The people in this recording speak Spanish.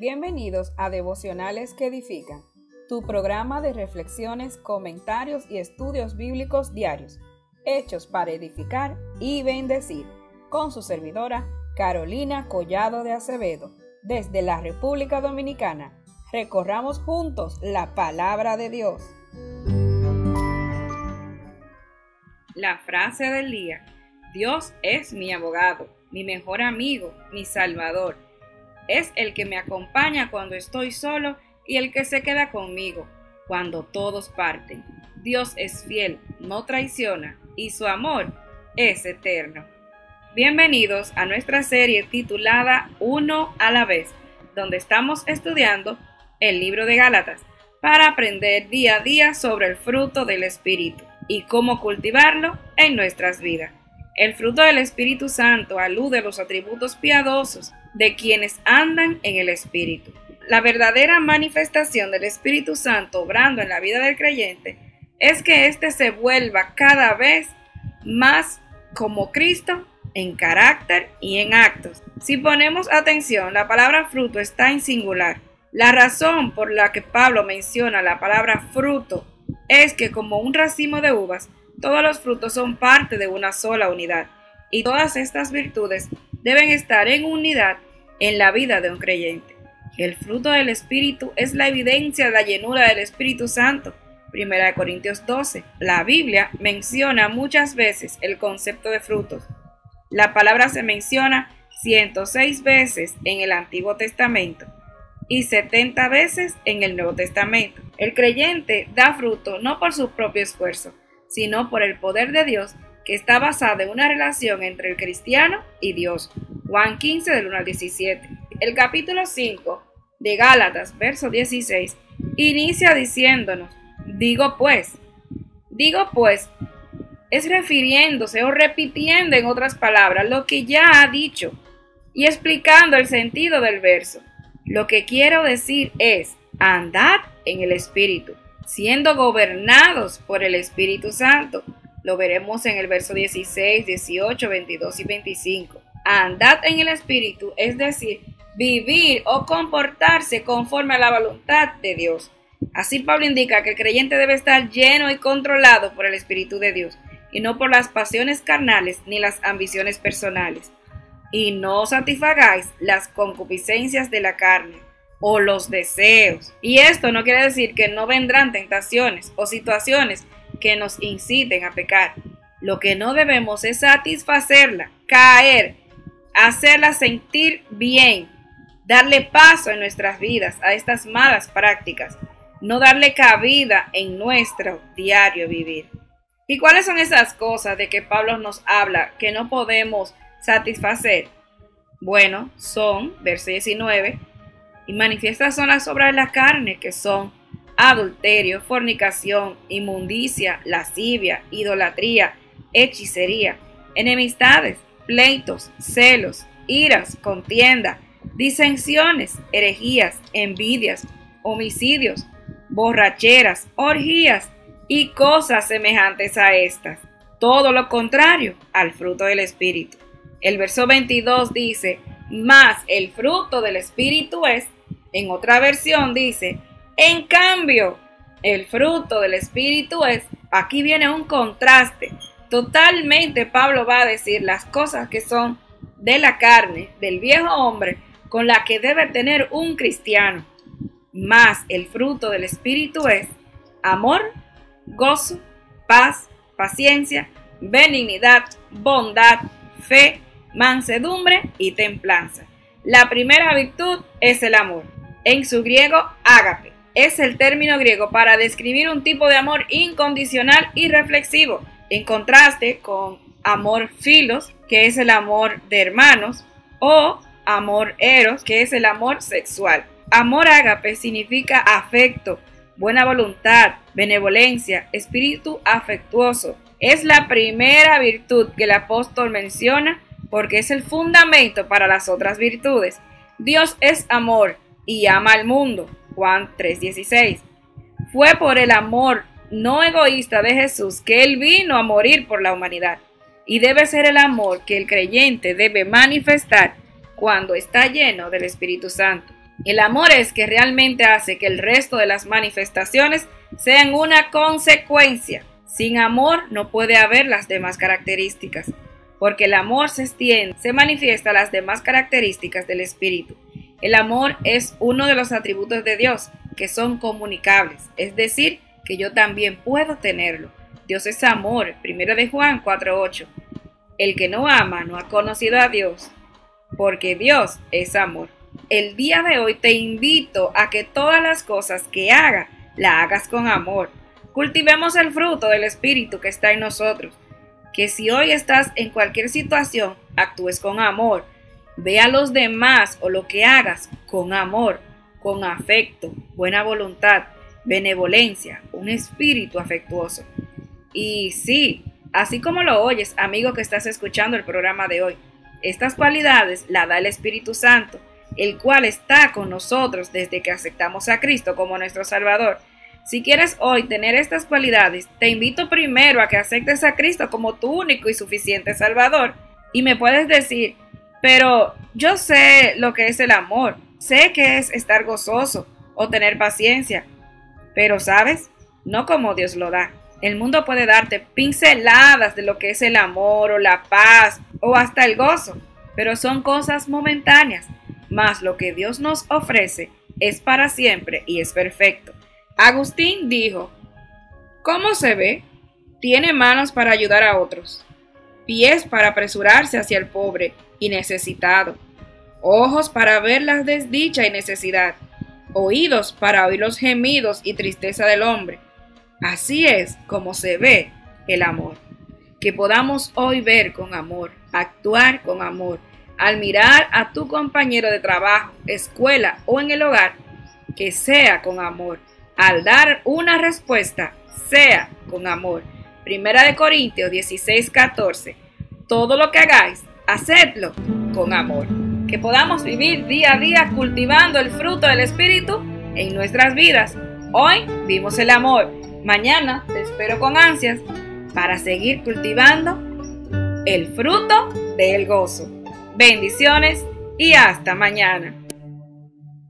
Bienvenidos a Devocionales que Edifican, tu programa de reflexiones, comentarios y estudios bíblicos diarios, hechos para edificar y bendecir, con su servidora Carolina Collado de Acevedo, desde la República Dominicana. Recorramos juntos la palabra de Dios. La frase del día. Dios es mi abogado, mi mejor amigo, mi salvador. Es el que me acompaña cuando estoy solo y el que se queda conmigo cuando todos parten. Dios es fiel, no traiciona y su amor es eterno. Bienvenidos a nuestra serie titulada Uno a la vez, donde estamos estudiando el libro de Gálatas para aprender día a día sobre el fruto del Espíritu y cómo cultivarlo en nuestras vidas. El fruto del Espíritu Santo alude a los atributos piadosos de quienes andan en el Espíritu. La verdadera manifestación del Espíritu Santo obrando en la vida del creyente es que éste se vuelva cada vez más como Cristo en carácter y en actos. Si ponemos atención, la palabra fruto está en singular. La razón por la que Pablo menciona la palabra fruto es que como un racimo de uvas, todos los frutos son parte de una sola unidad, y todas estas virtudes deben estar en unidad en la vida de un creyente. El fruto del Espíritu es la evidencia de la llenura del Espíritu Santo. 1 Corintios 12. La Biblia menciona muchas veces el concepto de frutos. La palabra se menciona 106 veces en el Antiguo Testamento y 70 veces en el Nuevo Testamento. El creyente da fruto no por su propio esfuerzo, sino por el poder de Dios que está basado en una relación entre el cristiano y Dios. Juan 15 del 1 al 17. El capítulo 5 de Gálatas, verso 16, inicia diciéndonos, digo pues, digo pues, es refiriéndose o repitiendo en otras palabras lo que ya ha dicho y explicando el sentido del verso. Lo que quiero decir es, andad en el Espíritu, siendo gobernados por el Espíritu Santo. Lo veremos en el verso 16, 18, 22 y 25. Andad en el Espíritu, es decir, vivir o comportarse conforme a la voluntad de Dios. Así Pablo indica que el creyente debe estar lleno y controlado por el Espíritu de Dios y no por las pasiones carnales ni las ambiciones personales y no satisfagáis las concupiscencias de la carne o los deseos. Y esto no quiere decir que no vendrán tentaciones o situaciones que nos inciten a pecar. Lo que no debemos es satisfacerla, caer, hacerla sentir bien, darle paso en nuestras vidas a estas malas prácticas, no darle cabida en nuestro diario vivir. ¿Y cuáles son esas cosas de que Pablo nos habla que no podemos satisfacer? Bueno, son, verso 19, y manifiestas son las obras de la carne, que son adulterio, fornicación, inmundicia, lascivia, idolatría, hechicería, enemistades, pleitos, celos, iras, contienda, disensiones, herejías, envidias, homicidios, borracheras, orgías y cosas semejantes a estas. Todo lo contrario al fruto del Espíritu. El verso 22 dice, más el fruto del Espíritu es, en otra versión dice, en cambio, el fruto del Espíritu es, aquí viene un contraste. Totalmente Pablo va a decir las cosas que son de la carne, del viejo hombre, con la que debe tener un cristiano. Más el fruto del Espíritu es amor, gozo, paz, paciencia, benignidad, bondad, fe, mansedumbre y templanza. La primera virtud es el amor. En su griego, ágape. Es el término griego para describir un tipo de amor incondicional y reflexivo, en contraste con amor filos, que es el amor de hermanos, o amor eros, que es el amor sexual. Amor ágape significa afecto, buena voluntad, benevolencia, espíritu afectuoso. Es la primera virtud que el apóstol menciona porque es el fundamento para las otras virtudes. Dios es amor y ama al mundo. Juan 3:16. Fue por el amor no egoísta de Jesús que Él vino a morir por la humanidad. Y debe ser el amor que el creyente debe manifestar cuando está lleno del Espíritu Santo. El amor es que realmente hace que el resto de las manifestaciones sean una consecuencia. Sin amor no puede haber las demás características, porque el amor se extiende, se manifiesta las demás características del Espíritu. El amor es uno de los atributos de Dios que son comunicables, es decir, que yo también puedo tenerlo. Dios es amor, primero de Juan 4:8. El que no ama no ha conocido a Dios, porque Dios es amor. El día de hoy te invito a que todas las cosas que hagas, la hagas con amor. Cultivemos el fruto del Espíritu que está en nosotros. Que si hoy estás en cualquier situación, actúes con amor. Ve a los demás o lo que hagas con amor con afecto, buena voluntad, benevolencia, un espíritu afectuoso. Y sí, así como lo oyes, amigo que estás escuchando el programa de hoy, estas cualidades la da el Espíritu Santo, el cual está con nosotros desde que aceptamos a Cristo como nuestro Salvador. Si quieres hoy tener estas cualidades, te invito primero a que aceptes a Cristo como tu único y suficiente Salvador. Y me puedes decir, pero yo sé lo que es el amor, Sé que es estar gozoso o tener paciencia, pero sabes, no como Dios lo da. El mundo puede darte pinceladas de lo que es el amor o la paz o hasta el gozo, pero son cosas momentáneas, mas lo que Dios nos ofrece es para siempre y es perfecto. Agustín dijo, ¿cómo se ve? Tiene manos para ayudar a otros, pies para apresurarse hacia el pobre y necesitado ojos para ver la desdicha y necesidad, oídos para oír los gemidos y tristeza del hombre. Así es como se ve el amor. Que podamos hoy ver con amor, actuar con amor, al mirar a tu compañero de trabajo, escuela o en el hogar, que sea con amor. Al dar una respuesta, sea con amor. Primera de Corintios 16, 14. Todo lo que hagáis, hacedlo con amor que podamos vivir día a día cultivando el fruto del Espíritu en nuestras vidas. Hoy vimos el amor, mañana te espero con ansias para seguir cultivando el fruto del gozo. Bendiciones y hasta mañana.